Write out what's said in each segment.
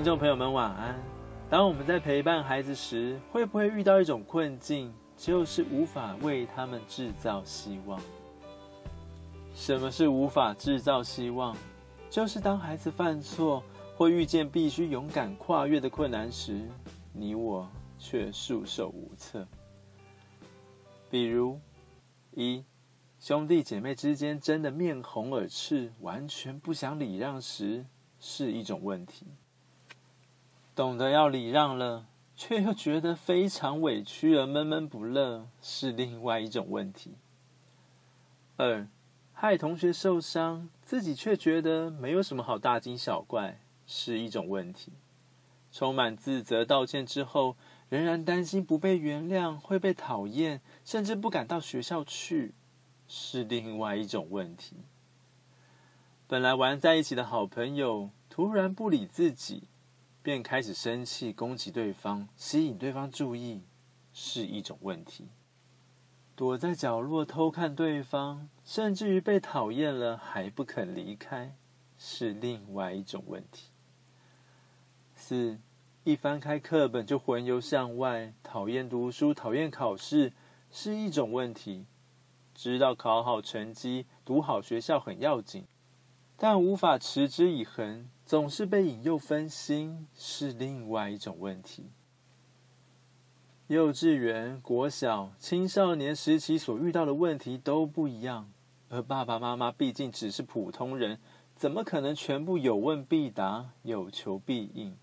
听众朋友们，晚安。当我们在陪伴孩子时，会不会遇到一种困境，就是无法为他们制造希望？什么是无法制造希望？就是当孩子犯错或遇见必须勇敢跨越的困难时，你我却束手无策。比如，一兄弟姐妹之间争得面红耳赤，完全不想礼让时，是一种问题。懂得要礼让了，却又觉得非常委屈而闷闷不乐，是另外一种问题。二，害同学受伤，自己却觉得没有什么好大惊小怪，是一种问题。充满自责道歉之后，仍然担心不被原谅，会被讨厌，甚至不敢到学校去，是另外一种问题。本来玩在一起的好朋友，突然不理自己。便开始生气，攻击对方，吸引对方注意，是一种问题；躲在角落偷看对方，甚至于被讨厌了还不肯离开，是另外一种问题。四，一翻开课本就魂游向外，讨厌读书，讨厌考试，是一种问题；知道考好成绩、读好学校很要紧，但无法持之以恒。总是被引诱分心，是另外一种问题。幼稚园、国小、青少年时期所遇到的问题都不一样，而爸爸妈妈毕竟只是普通人，怎么可能全部有问必答、有求必应？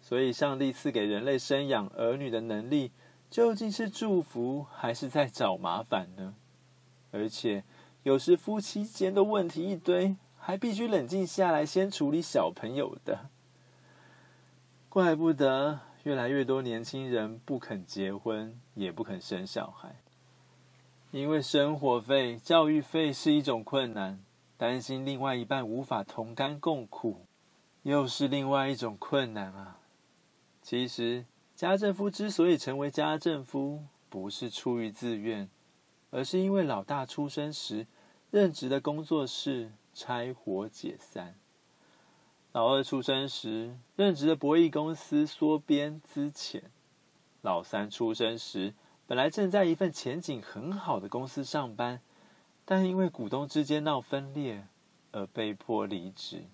所以，上帝赐给人类生养儿女的能力，究竟是祝福还是在找麻烦呢？而且，有时夫妻间的问题一堆。还必须冷静下来，先处理小朋友的。怪不得越来越多年轻人不肯结婚，也不肯生小孩，因为生活费、教育费是一种困难，担心另外一半无法同甘共苦，又是另外一种困难啊。其实，家政夫之所以成为家政夫，不是出于自愿，而是因为老大出生时任职的工作是。拆伙解散，老二出生时任职的博弈公司缩编资遣，老三出生时本来正在一份前景很好的公司上班，但因为股东之间闹分裂而被迫离职。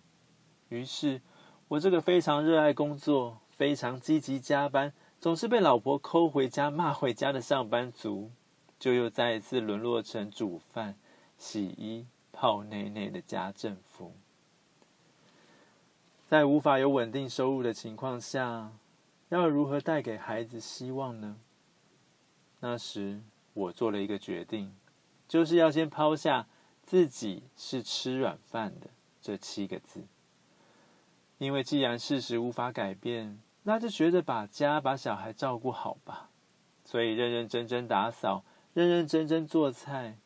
于是，我这个非常热爱工作、非常积极加班、总是被老婆抠回家骂回家的上班族，就又再一次沦落成煮饭、洗衣。泡内内的家政夫，在无法有稳定收入的情况下，要如何带给孩子希望呢？那时我做了一个决定，就是要先抛下“自己是吃软饭的”这七个字，因为既然事实无法改变，那就学着把家、把小孩照顾好吧。所以认认真真打扫，认认真真做菜。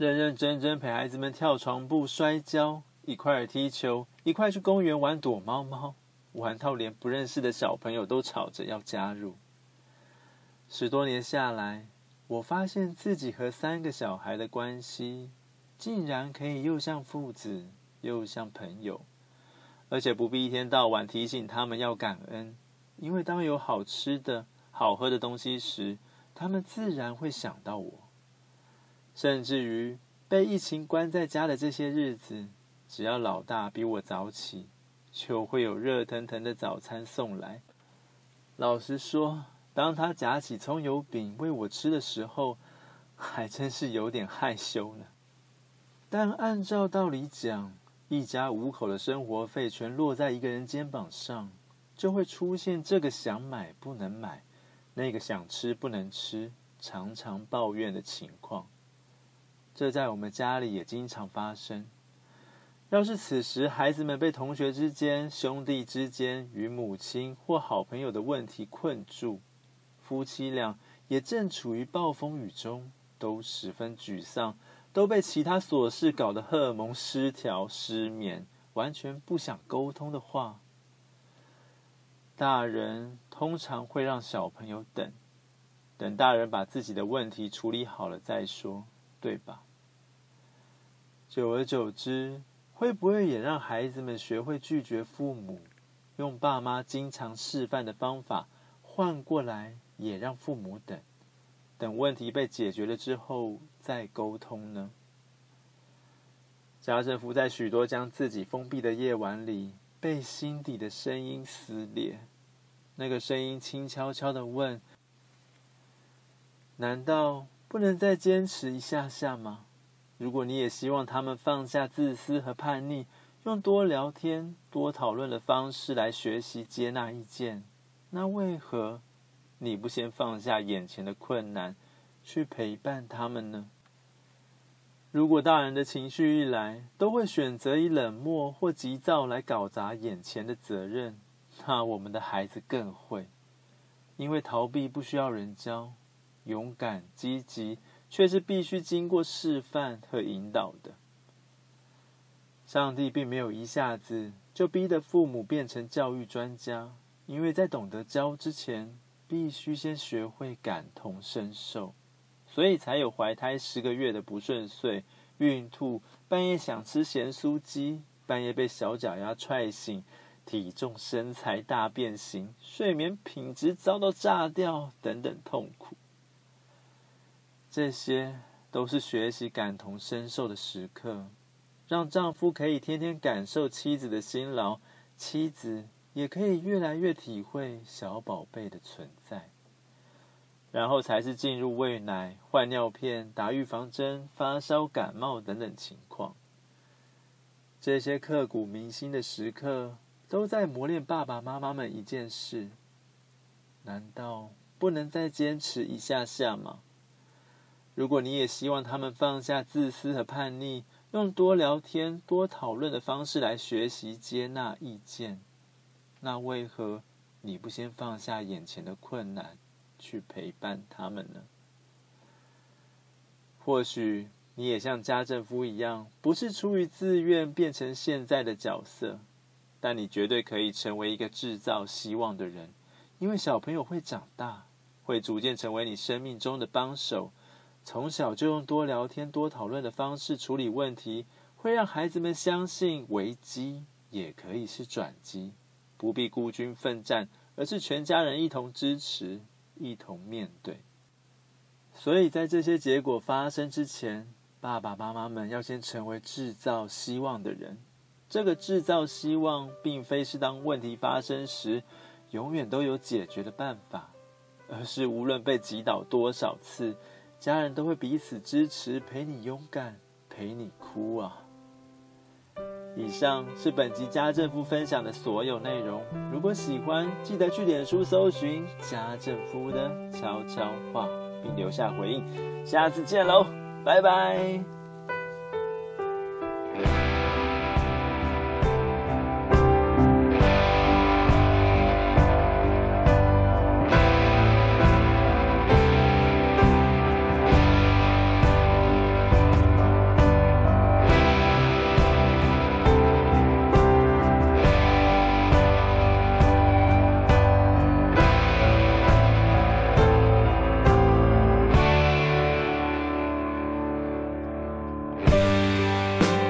认认真真陪孩子们跳床步、摔跤，一块踢球，一块去公园玩躲猫猫，玩到连不认识的小朋友都吵着要加入。十多年下来，我发现自己和三个小孩的关系，竟然可以又像父子，又像朋友，而且不必一天到晚提醒他们要感恩，因为当有好吃的好喝的东西时，他们自然会想到我。甚至于被疫情关在家的这些日子，只要老大比我早起，就会有热腾腾的早餐送来。老实说，当他夹起葱油饼喂我吃的时候，还真是有点害羞呢。但按照道理讲，一家五口的生活费全落在一个人肩膀上，就会出现这个想买不能买，那个想吃不能吃。常常抱怨的情况。这在我们家里也经常发生。要是此时孩子们被同学之间、兄弟之间、与母亲或好朋友的问题困住，夫妻俩也正处于暴风雨中，都十分沮丧，都被其他琐事搞得荷尔蒙失调、失眠，完全不想沟通的话，大人通常会让小朋友等，等大人把自己的问题处理好了再说，对吧？久而久之，会不会也让孩子们学会拒绝父母，用爸妈经常示范的方法换过来，也让父母等，等问题被解决了之后再沟通呢？家政夫在许多将自己封闭的夜晚里，被心底的声音撕裂。那个声音轻悄悄的问：“难道不能再坚持一下下吗？”如果你也希望他们放下自私和叛逆，用多聊天、多讨论的方式来学习接纳意见，那为何你不先放下眼前的困难，去陪伴他们呢？如果大人的情绪一来，都会选择以冷漠或急躁来搞砸眼前的责任，那我们的孩子更会，因为逃避不需要人教，勇敢积极。却是必须经过示范和引导的。上帝并没有一下子就逼得父母变成教育专家，因为在懂得教之前，必须先学会感同身受，所以才有怀胎十个月的不顺遂、孕吐、半夜想吃咸酥鸡、半夜被小脚丫踹醒、体重身材大变形、睡眠品质遭到炸掉等等痛苦。这些都是学习感同身受的时刻，让丈夫可以天天感受妻子的辛劳，妻子也可以越来越体会小宝贝的存在。然后才是进入喂奶、换尿片、打预防针、发烧、感冒等等情况。这些刻骨铭心的时刻，都在磨练爸爸妈妈们一件事：难道不能再坚持一下下吗？如果你也希望他们放下自私和叛逆，用多聊天、多讨论的方式来学习接纳意见，那为何你不先放下眼前的困难，去陪伴他们呢？或许你也像家政夫一样，不是出于自愿变成现在的角色，但你绝对可以成为一个制造希望的人，因为小朋友会长大，会逐渐成为你生命中的帮手。从小就用多聊天、多讨论的方式处理问题，会让孩子们相信危机也可以是转机，不必孤军奋战，而是全家人一同支持、一同面对。所以在这些结果发生之前，爸爸妈妈们要先成为制造希望的人。这个制造希望，并非是当问题发生时，永远都有解决的办法，而是无论被击倒多少次。家人都会彼此支持，陪你勇敢，陪你哭啊！以上是本集家政夫分享的所有内容。如果喜欢，记得去脸书搜寻家政夫的悄悄话，并留下回应。下次见喽，拜拜。